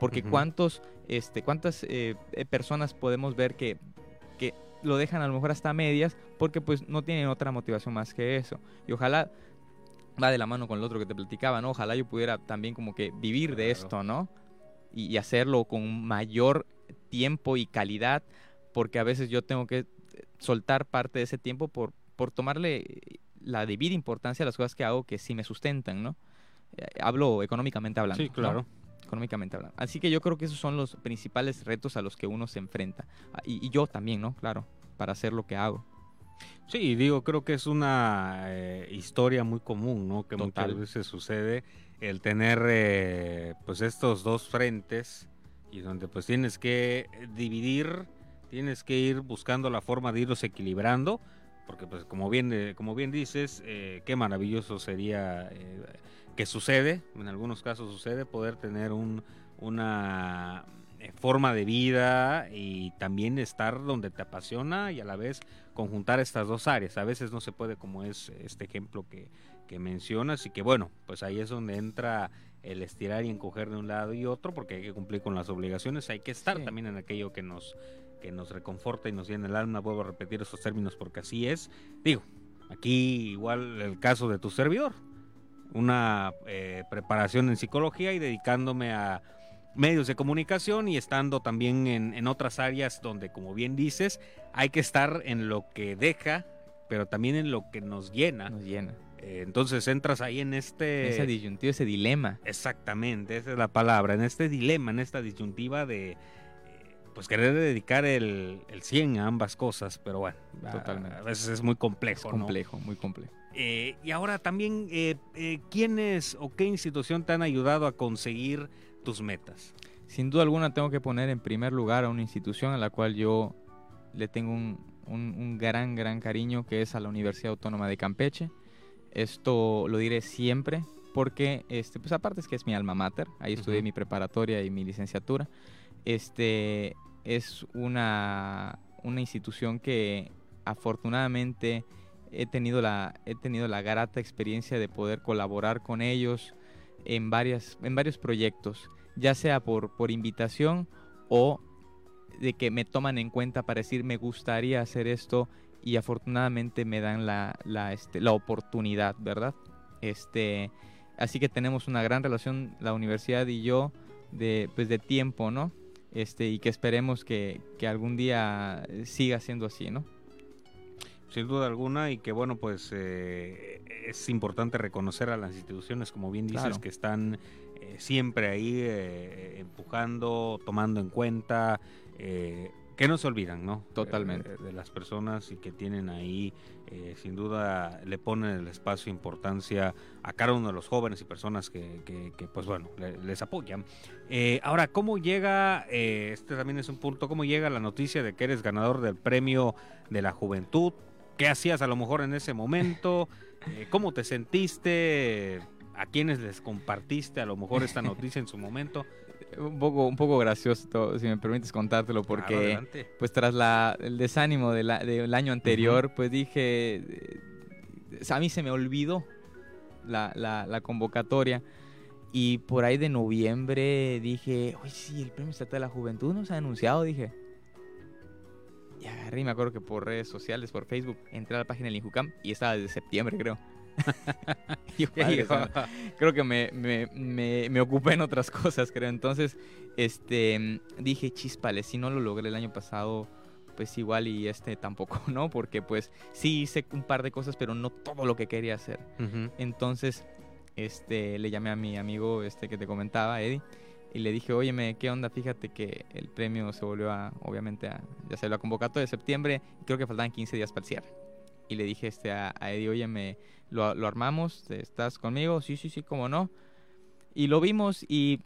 Porque uh -huh. cuántos, este, cuántas eh, personas podemos ver que, que lo dejan a lo mejor hasta medias porque pues no tienen otra motivación más que eso. Y ojalá va de la mano con el otro que te platicaba, ¿no? Ojalá yo pudiera también como que vivir de esto, ¿no? Y, y hacerlo con mayor tiempo y calidad porque a veces yo tengo que soltar parte de ese tiempo por, por tomarle la debida importancia a las cosas que hago que sí me sustentan, ¿no? Eh, hablo económicamente hablando. Sí, claro. ¿no? Económicamente hablando. Así que yo creo que esos son los principales retos a los que uno se enfrenta. Ah, y, y yo también, ¿no? Claro, para hacer lo que hago. Sí, digo, creo que es una eh, historia muy común, ¿no? Que Total. muchas veces sucede el tener eh, pues estos dos frentes y donde pues tienes que dividir, tienes que ir buscando la forma de irlos equilibrando, porque pues como bien, eh, como bien dices, eh, qué maravilloso sería eh, que sucede, en algunos casos sucede, poder tener un, una eh, forma de vida y también estar donde te apasiona y a la vez conjuntar estas dos áreas. A veces no se puede como es este ejemplo que, que mencionas y que bueno, pues ahí es donde entra el estirar y encoger de un lado y otro porque hay que cumplir con las obligaciones, hay que estar sí. también en aquello que nos que nos reconforta y nos llena el alma, vuelvo a repetir esos términos porque así es. Digo, aquí igual el caso de tu servidor, una eh, preparación en psicología y dedicándome a medios de comunicación y estando también en, en, otras áreas donde, como bien dices, hay que estar en lo que deja, pero también en lo que nos llena. Nos llena. Eh, entonces entras ahí en este... Ese disyuntivo, ese dilema. Exactamente, esa es la palabra, en este dilema, en esta disyuntiva de... Pues querer dedicar el, el 100 a ambas cosas, pero bueno, Totalmente. a veces es muy complejo. Es ¿no? complejo, muy complejo. Eh, y ahora también, eh, eh, ¿quiénes o qué institución te han ayudado a conseguir tus metas? Sin duda alguna tengo que poner en primer lugar a una institución a la cual yo le tengo un, un- un gran, gran cariño, que es a la Universidad Autónoma de Campeche. Esto lo diré siempre porque, este, pues aparte es que es mi alma mater, ahí estudié mi preparatoria y mi licenciatura. Este es una, una institución que afortunadamente he tenido, la, he tenido la grata experiencia de poder colaborar con ellos en, varias, en varios proyectos, ya sea por, por invitación o de que me toman en cuenta para decir me gustaría hacer esto y afortunadamente me dan la, la, este, la oportunidad, ¿verdad? Este, así que tenemos una gran relación la universidad y yo de, pues, de tiempo, ¿no? Este, y que esperemos que, que algún día siga siendo así, ¿no? Sin duda alguna, y que bueno, pues eh, es importante reconocer a las instituciones, como bien dices, Claro. que están eh, siempre ahí eh, empujando, tomando en cuenta, eh, que no se olvidan, ¿no? Totalmente. Eh, de las personas y que tienen ahí, eh, sin duda, le ponen el espacio, importancia a cada uno de los jóvenes y personas que, que- que, pues bueno, le- les apoyan. Eh, ahora, ¿cómo llega, este también es un punto, cómo llega la noticia de que eres ganador del premio de la juventud? ¿Qué hacías a lo mejor en ese momento? ¿Cómo te sentiste? ¿A quiénes les compartiste a lo mejor esta noticia en su momento? Un poco, un poco gracioso, todo, si me permites contártelo, porque pues tras la, el desánimo de del año anterior, pues dije, eh, a mí se me olvidó la, la- la convocatoria y por ahí de noviembre dije, oye, sí, el Premio Estatal de la Juventud no se ha anunciado, dije. Y agarré, y me acuerdo que por redes sociales, por Facebook, entré a la página del Injucam y estaba desde septiembre, creo. Creo que me, me, me, me ocupé en otras cosas, creo. Entonces, este, dije, chispale, si no lo logré el año pasado, pues igual y este tampoco, ¿no? Porque pues sí hice un par de cosas, pero no todo lo que quería hacer. Entonces, este, le llamé a mi amigo este que te comentaba, Eddie, y le dije, óyeme, ¿qué onda? Fíjate que el premio se volvió a, obviamente, a, ya se lo convocado de septiembre, y creo que faltaban 15 días para el cierre. Y le dije este, a, a Eddie, óyeme, lo, lo armamos, ¿estás conmigo? Sí, sí, sí, cómo no. Y lo vimos y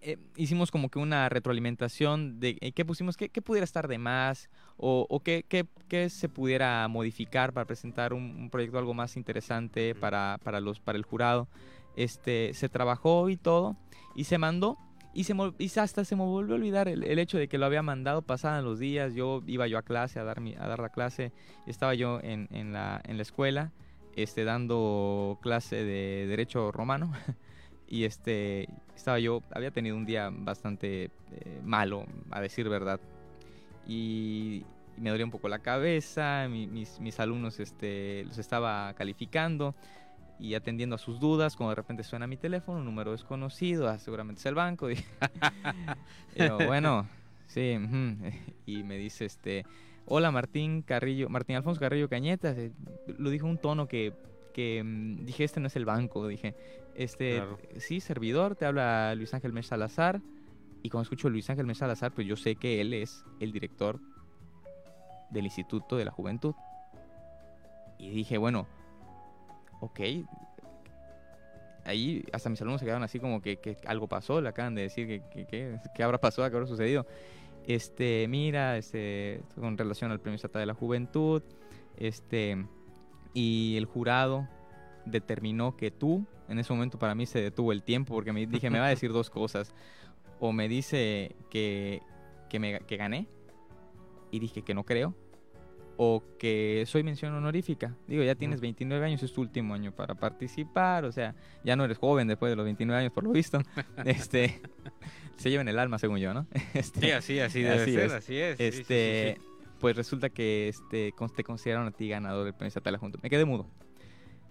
eh, hicimos como que una retroalimentación de eh, qué pusimos, qué, qué pudiera estar de más o, o qué, qué- qué se pudiera modificar para presentar un, un proyecto algo más interesante para, para, los, para el jurado. Este, se trabajó y todo y se mandó y, se, y hasta se me volvió a olvidar el, el hecho de que lo había mandado, pasaban los días, yo iba yo a clase, a dar, mi- a dar la clase, estaba yo en, en la, en la escuela este, dando clase de Derecho Romano y este, estaba yo, había tenido un día bastante eh, malo, a decir verdad, y, y me dolía un poco la cabeza, mi- mis, mis alumnos este, los estaba calificando y atendiendo a sus dudas, cuando de repente suena mi teléfono, un número desconocido, ah, seguramente es el banco, dije. Y yo, bueno, sí, y me dice este, hola Martín Carrillo, Martín Alfonso Carrillo Cañetas, eh, lo dijo un tono que, que mm, dije, este no es el banco, dije, este, Claro. sí, servidor, te habla Luis Ángel Mes Salazar, y cuando escucho Luis Ángel Mes Salazar, pues yo sé que él es el director del Instituto de la Juventud. Y dije, bueno, ok. Ahí hasta mis alumnos se quedaron así como que, que algo pasó, le acaban de decir que, que, que- qué habrá pasado, qué habrá sucedido. Este, mira, este, con relación al Premio Estatal de la Juventud, este, y el jurado determinó que tú, en ese momento para mí se detuvo el tiempo porque me dije, me va a decir dos cosas. O me dice que, que, me, que gané, y dije que no creo, o que soy mención honorífica. Digo, ya tienes 29 años, es tu último año para participar, o sea, ya no eres joven después de los 29 años por lo visto. este, se lleva en el alma, según yo, ¿no? Este, Sí, así, así debe Así ser, es. así es. sí, sí, sí, este, sí. pues resulta que este, te consideraron a ti ganador del premio estatal adjunto. Me quedé mudo.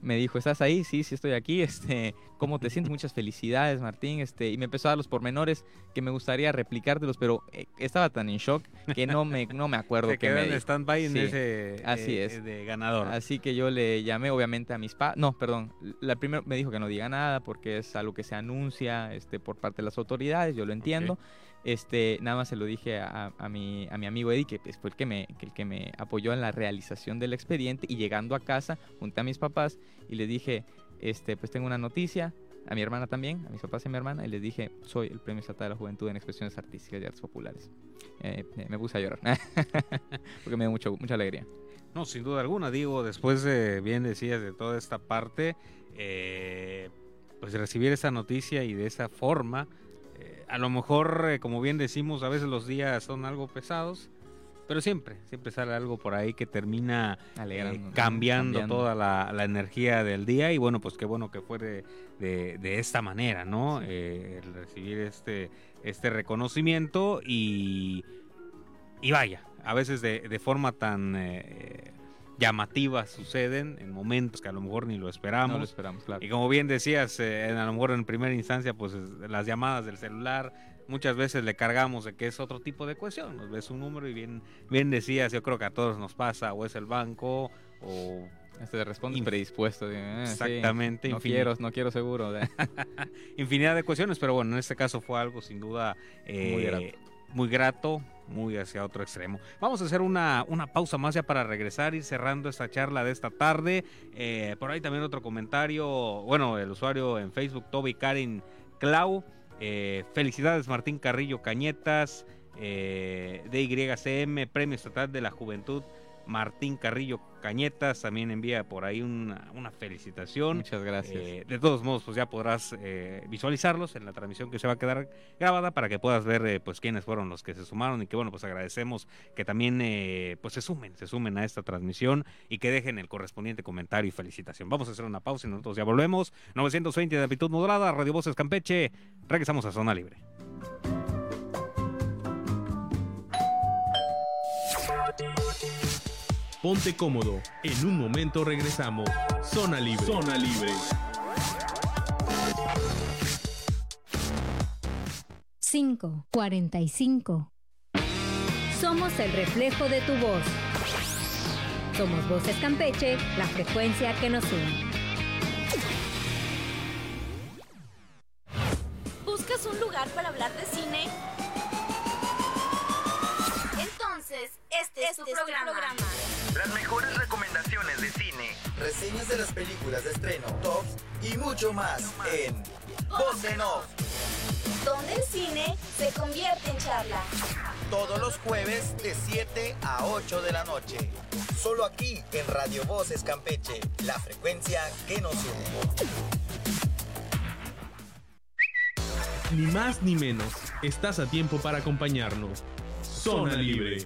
Me dijo, ¿estás ahí? Sí, sí estoy aquí. Este, ¿cómo te sientes? Muchas felicidades, Martín. Este, y me empezó a dar los pormenores que me gustaría replicártelos, pero eh, estaba tan en shock que no me, no me acuerdo que me en stand-by en ese así eh, es. de ganador. Así que yo le llamé obviamente a mis padres. No, perdón. La primera me dijo que no diga nada porque es algo que se anuncia este, por parte de las autoridades. Yo lo entiendo. Este, nada más se lo dije a, mi, amigo Eddie, que pues, fue el que, me, el que me apoyó en la realización del expediente. Y llegando a casa, junté a mis papás y les dije, este, pues tengo una noticia. A mi hermana también, a mis papás y a mi hermana, y les dije, soy el Premio Estatal de la Juventud en Expresiones Artísticas y Artes Populares. Eh, me puse a llorar, porque me dio mucha alegría. No, sin duda alguna, digo, después de, bien decías, de toda esta parte, eh, pues recibir esa noticia y de esa forma, eh, a lo mejor, eh, como bien decimos, a veces los días son algo pesados, pero siempre, siempre sale algo por ahí que termina eh, cambiando, Cambiando. toda la, la energía del día y bueno, pues qué bueno que fue de, de- de esta manera, ¿no? Eh, el recibir este, este reconocimiento y, y vaya, a veces de, de forma tan eh, llamativa suceden en momentos que a lo mejor ni lo esperamos. No lo esperamos, claro. Y como bien decías, eh, en- a lo mejor en primera instancia, pues es- las llamadas del celular, muchas veces le cargamos de que es otro tipo de cuestión. Nos ves un número y bien, bien decías, yo creo que a todos nos pasa, o es el banco, o Este respondes Inf- predispuesto. de, "Ah, sí, exactamente, no quiero, no quiero seguro. infinidad de cuestiones, pero bueno, en este caso fue algo sin duda eh, Muy grato. muy grato, muy hacia otro extremo. Vamos a hacer una, una pausa más ya para regresar y cerrando esta charla de esta tarde. Eh, por ahí también otro comentario, bueno, el usuario en Facebook, Toby Karen Clau. eh, felicidades Martín Carrillo Cañetas, eh, DYCM, Premio Estatal de la Juventud. Martín Carrillo Cañetas también envía por ahí una, una felicitación. Muchas gracias. Eh, de todos modos, pues ya podrás eh, visualizarlos en la transmisión que se va a quedar grabada para que puedas ver eh, pues quiénes fueron los que se sumaron y que bueno, pues agradecemos que también pues se sumen, se sumen a esta transmisión y que dejen el correspondiente comentario y felicitación. Vamos a hacer una pausa y nosotros ya volvemos. 920 de amplitud modulada, Radio Voces Campeche. Regresamos a Zona Libre. Ponte cómodo. En un momento regresamos. Zona Libre. Zona Libre. 5, 45. Somos el reflejo de tu voz. Somos Voces Campeche, la frecuencia que nos une. Este, es tu programa. Las mejores recomendaciones de cine. reseñas de las películas de estreno, tops y mucho más en Voz en Off. Donde el cine se convierte en charla. Todos los jueves de 7 a 8 de la noche. Solo aquí en Radio Voces Campeche, la frecuencia que nos une. Ni más ni menos. Estás a tiempo para acompañarnos. Zona Libre.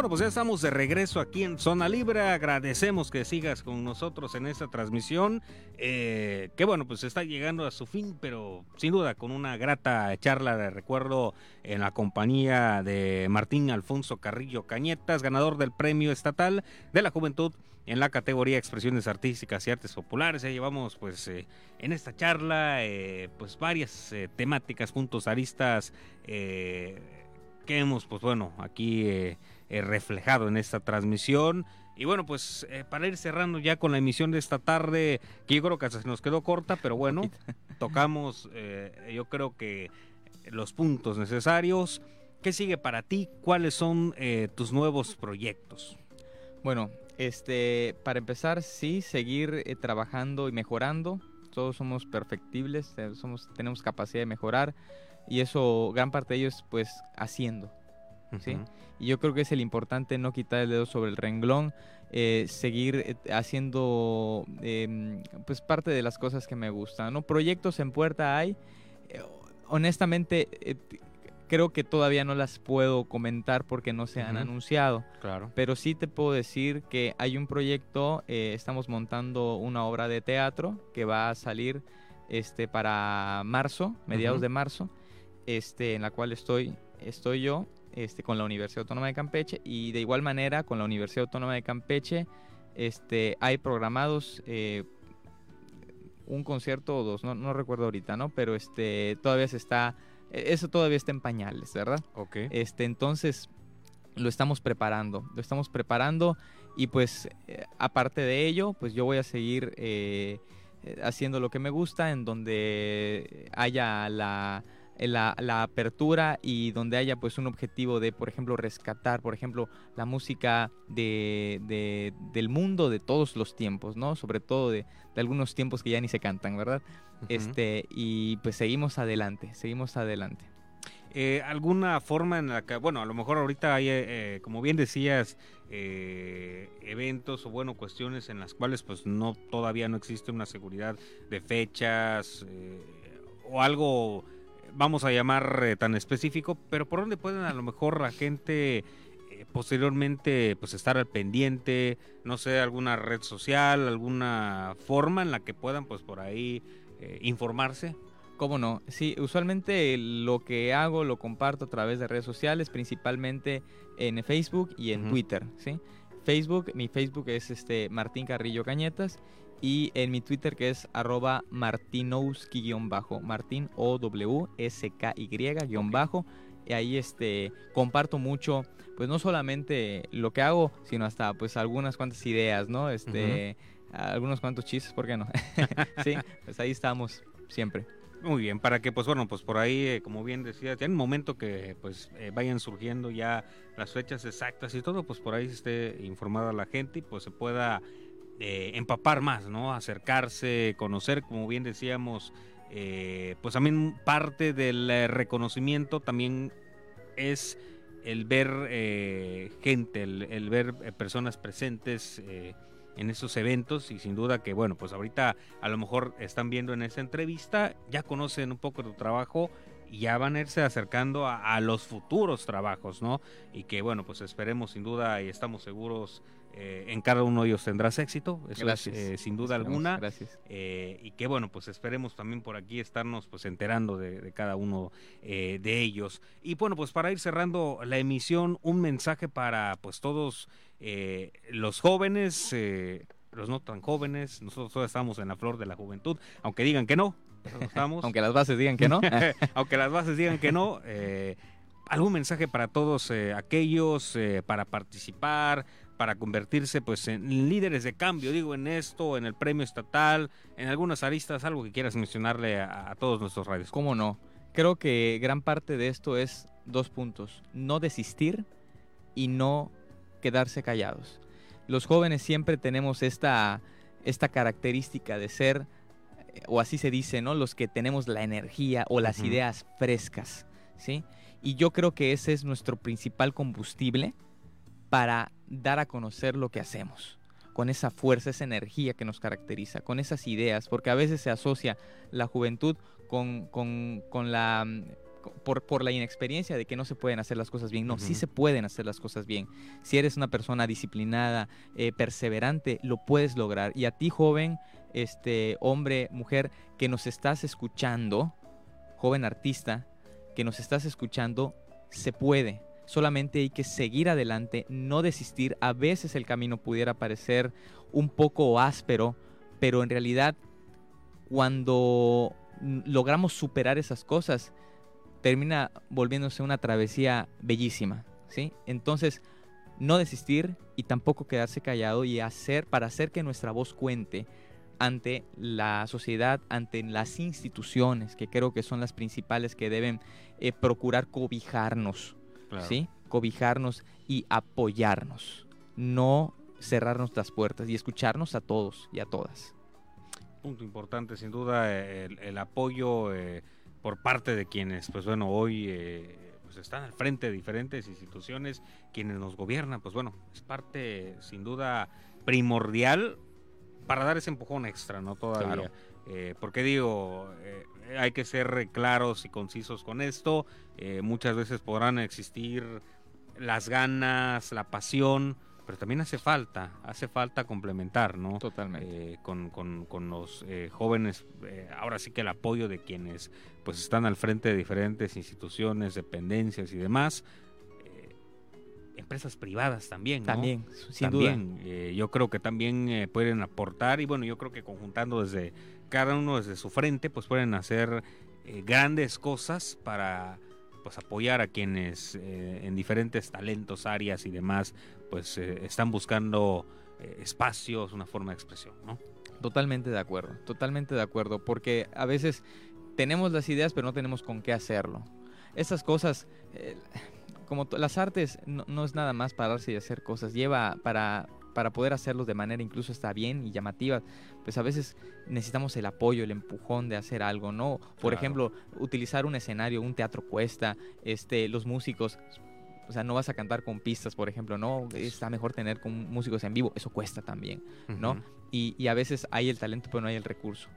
Bueno, pues ya estamos de regreso aquí en Zona Libre. Agradecemos que sigas con nosotros en esta transmisión. eh, que bueno, pues está llegando a su fin, pero sin duda con una grata charla de recuerdo en la compañía de Martín Alfonso Carrillo Cañetas, ganador del Premio Estatal de la Juventud en la categoría Expresiones Artísticas y Artes Populares. Ya llevamos pues eh, en esta charla eh, pues varias eh, temáticas, puntos aristas eh, que hemos pues bueno aquí reflejado en esta transmisión. Y bueno, pues eh, para ir cerrando ya con la emisión de esta tarde, que yo creo que se nos quedó corta, pero bueno, tocamos eh, yo creo que los puntos necesarios. ¿Qué sigue para ti? ¿Cuáles son eh, tus nuevos proyectos? Bueno, este, para empezar, sí, seguir eh, trabajando y mejorando. Todos somos perfectibles, eh, somos, tenemos capacidad de mejorar y eso, gran parte de ello es pues haciendo. ¿sí? Y yo creo que es el importante no quitar el dedo sobre el renglón, eh, seguir haciendo em, pues parte de las cosas que me gustan. ¿no? Proyectos en puerta hay. Honestamente, creo que todavía no las puedo comentar porque no se han anunciado. Claro. Pero sí te puedo decir que hay un proyecto, eh, estamos montando una obra de teatro que va a salir este, para marzo, mediados de marzo. este, en la cual estoy, estoy yo este, con la Universidad Autónoma de Campeche y de igual manera con la Universidad Autónoma de Campeche este, hay programados eh, un concierto o dos, no, no, recuerdo ahorita, ¿no? Pero este, todavía se está, eso todavía está en pañales, ¿verdad? Ok. Este, entonces lo estamos preparando, lo estamos preparando y pues eh, aparte de ello, pues yo voy a seguir eh, haciendo lo que me gusta, en donde haya la la, apertura y donde haya pues un objetivo de, por ejemplo, rescatar, por ejemplo, la música de, del mundo de todos los tiempos, ¿no? Sobre todo de, algunos tiempos que ya ni se cantan, ¿verdad? Este, y pues seguimos adelante, seguimos adelante. Eh, ¿Alguna forma en la que, bueno, a lo mejor ahorita hay, eh, eh, como bien decías, eventos o, bueno, cuestiones en las cuales pues no, todavía no existe una seguridad de fechas o algo vamos a llamar eh, tan específico, pero por dónde pueden a lo mejor la gente eh, posteriormente pues estar al pendiente, no sé, alguna red social, alguna forma en la que puedan pues por ahí eh, informarse. ¿Cómo no? Sí, usualmente lo que hago lo comparto a través de redes sociales, principalmente en Facebook y en Twitter, ¿sí? Facebook, mi Facebook es este Martín Carrillo Cañetas y en mi Twitter que es arroba martinowski-bajo, Martín O W S K Y-bajo. Y ahí este comparto mucho, pues no solamente lo que hago, sino hasta pues algunas cuantas ideas, ¿no? Este, algunos cuantos chistes, ¿por qué no? sí, pues ahí estamos siempre. Muy bien, para que pues bueno, pues por ahí, eh, como bien decías, ya en un momento que pues eh, vayan surgiendo ya las fechas exactas y todo, pues por ahí esté informada la gente y pues se pueda empapar más, ¿no? Acercarse, conocer, como bien decíamos, eh, pues también parte del eh, reconocimiento también es el ver eh, gente, el, ver personas presentes en esos eventos y sin duda que bueno, pues ahorita a lo mejor están viendo en esa entrevista, ya conocen un poco tu trabajo y ya van a irse acercando a los futuros trabajos, ¿no? Y que bueno, pues esperemos sin duda y estamos seguros eh, en cada uno de ellos tendrás éxito, eso es eh, sin duda alguna. Gracias. Eh, y que bueno, pues esperemos también por aquí estarnos pues enterando de, cada uno de ellos. Y bueno, pues para ir cerrando la emisión, un mensaje para pues todos los jóvenes, los no tan jóvenes, nosotros todos estamos en la flor de la juventud, aunque digan que no, estamos. aunque las bases digan que no. aunque las bases digan que no. algún mensaje para todos aquellos para participar, para convertirse pues en líderes de cambio, digo en esto, en el premio estatal, en algunas aristas, algo que quieras mencionarle a, todos nuestros radios. ¿Cómo no? Creo que gran parte de esto es dos puntos, no desistir y no quedarse callados. Los jóvenes siempre tenemos esta, esta característica de ser, o así se dice, ¿no? Los que tenemos la energía o las ideas frescas, ¿sí? Y yo creo que ese es nuestro principal combustible para dar a conocer lo que hacemos, con esa fuerza, esa energía que nos caracteriza, con esas ideas, porque a veces se asocia la juventud con, la... Por, la inexperiencia de que no se pueden hacer las cosas bien. No, sí se pueden hacer las cosas bien. Si eres una persona disciplinada, eh, perseverante, lo puedes lograr. Y a ti, joven, este hombre, mujer, que nos estás escuchando, joven artista, que nos estás escuchando, se puede solamente hay que seguir adelante, no desistir. A veces el camino pudiera parecer un poco áspero, pero en realidad cuando logramos superar esas cosas, termina volviéndose una travesía bellísima, ¿sí? Entonces, no desistir y tampoco quedarse callado y hacer para hacer que nuestra voz cuente ante la sociedad, ante las instituciones, que creo que son las principales que deben eh, procurar cobijarnos, ¿sí? Cobijarnos y apoyarnos, no cerrarnos las puertas y escucharnos a todos y a todas. Punto importante, sin duda, el, apoyo eh, por parte de quienes, pues bueno, hoy eh, pues están al frente de diferentes instituciones, quienes nos gobiernan, pues bueno, es parte, sin duda, primordial para dar ese empujón extra, ¿no? Todavía. Eh, porque digo, eh, hay que ser claros y concisos con esto. Eh, muchas veces podrán existir las ganas, la pasión, pero también hace falta, hace falta complementar, ¿no? Totalmente. Eh, con, con, con, los eh, jóvenes, eh, ahora sí que el apoyo de quienes pues están al frente de diferentes instituciones, dependencias y demás, empresas privadas también, ¿no? También, sin también, yo creo que también pueden aportar y bueno, yo creo que conjuntando desde cada uno desde su frente, pues pueden hacer grandes cosas para pues apoyar a quienes en diferentes talentos, áreas y demás pues eh, están buscando eh, espacios, una forma de expresión, ¿no? Totalmente de acuerdo, totalmente de acuerdo, porque a veces tenemos las ideas pero no tenemos con qué hacerlo. Esas cosas, eh, como las artes, no, es nada más pararse y hacer cosas, lleva para, para poder hacerlos de manera incluso está bien y llamativa, pues a veces necesitamos el apoyo, el empujón de hacer algo, ¿no? Por ejemplo, utilizar un escenario, un teatro cuesta, este, los músicos o sea, no vas a cantar con pistas, por ejemplo, no, está mejor tener con músicos en vivo, eso cuesta también, ¿no? y, a veces hay el talento, pero no hay el recurso.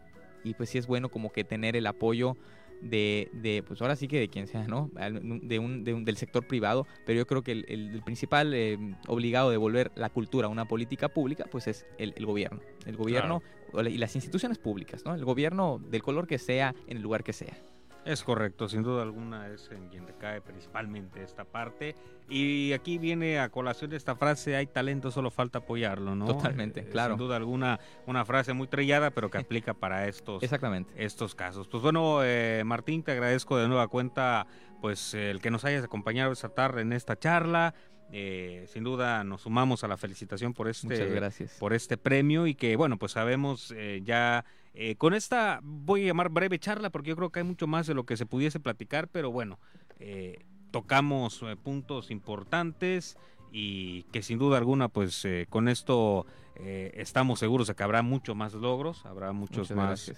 Y pues sí es bueno como que tener el apoyo de, de pues ahora sí que de quien sea, ¿no? De un, del sector privado, pero yo creo que el, principal eh, obligado de volver la cultura a una política pública, pues es el, gobierno. El gobierno y las instituciones públicas, ¿no? El gobierno del color que sea, en el lugar que sea. Es correcto, sin duda alguna es en quien cae principalmente esta parte. Y aquí viene a colación esta frase, hay talento, solo falta apoyarlo, ¿no? Totalmente, eh, claro. Sin duda alguna, una frase muy trillada, pero que aplica para estos, Exactamente. estos casos. Pues bueno, eh, Martín, te agradezco de nueva cuenta pues el que nos hayas acompañado esta tarde en esta charla. Eh, sin duda nos sumamos a la felicitación por este, por este premio y que bueno, pues sabemos ya eh, con esta voy a llamar breve charla porque yo creo que hay mucho más de lo que se pudiese platicar, pero bueno, eh, tocamos eh, puntos importantes y que sin duda alguna pues con esto estamos seguros de que habrá mucho más logros, habrá muchos más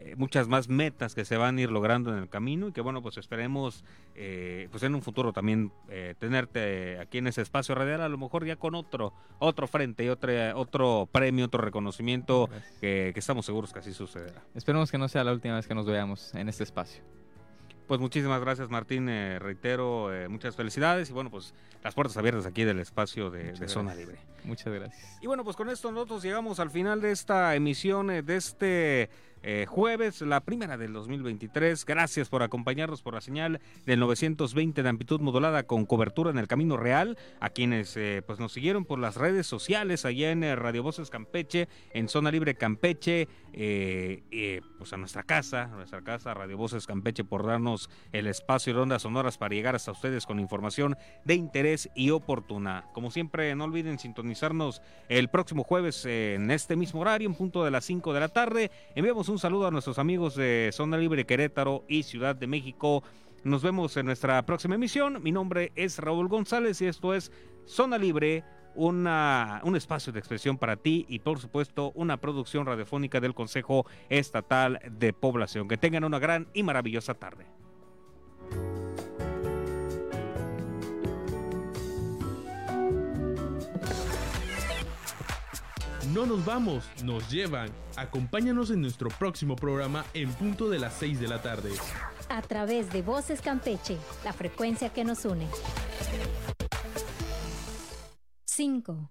eh, muchas más metas que se van a ir logrando en el camino y que bueno pues esperemos eh, pues en un futuro también eh, tenerte aquí en ese espacio radial a lo mejor ya con otro otro frente y otro otro premio otro reconocimiento que, que, estamos seguros que así sucederá. Esperemos que no sea la última vez que nos veamos en este espacio pues muchísimas gracias Martín, reitero muchas felicidades y bueno pues las puertas abiertas aquí del espacio de, de Zona Libre. Muchas gracias. Y bueno pues con esto nosotros llegamos al final de esta emisión de este eh, jueves, la primera del 2023. Gracias por acompañarnos por la señal del 920 de amplitud modulada con cobertura en el Camino Real. A quienes eh, pues nos siguieron por las redes sociales allá en eh, Radio Voces Campeche, en Zona Libre Campeche, pues a nuestra casa, a nuestra casa Radio Voces Campeche por darnos el espacio de ondas sonoras para llegar hasta ustedes con información de interés y oportuna. Como siempre, no olviden sintonizarnos el próximo jueves en este mismo horario, en punto de las 5 de la tarde. Enviamos un saludo a nuestros amigos de Zona Libre Querétaro y Ciudad de México. Nos vemos en nuestra próxima emisión. Mi nombre es Raúl González y esto es Zona Libre, una, un espacio de expresión para ti y por supuesto una producción radiofónica del Consejo Estatal de Población. Que tengan una gran y maravillosa tarde. No nos vamos, nos llevan. Acompáñanos en nuestro próximo programa en punto de las 6 de la tarde. A través de Voces Campeche, la frecuencia que nos une. 5.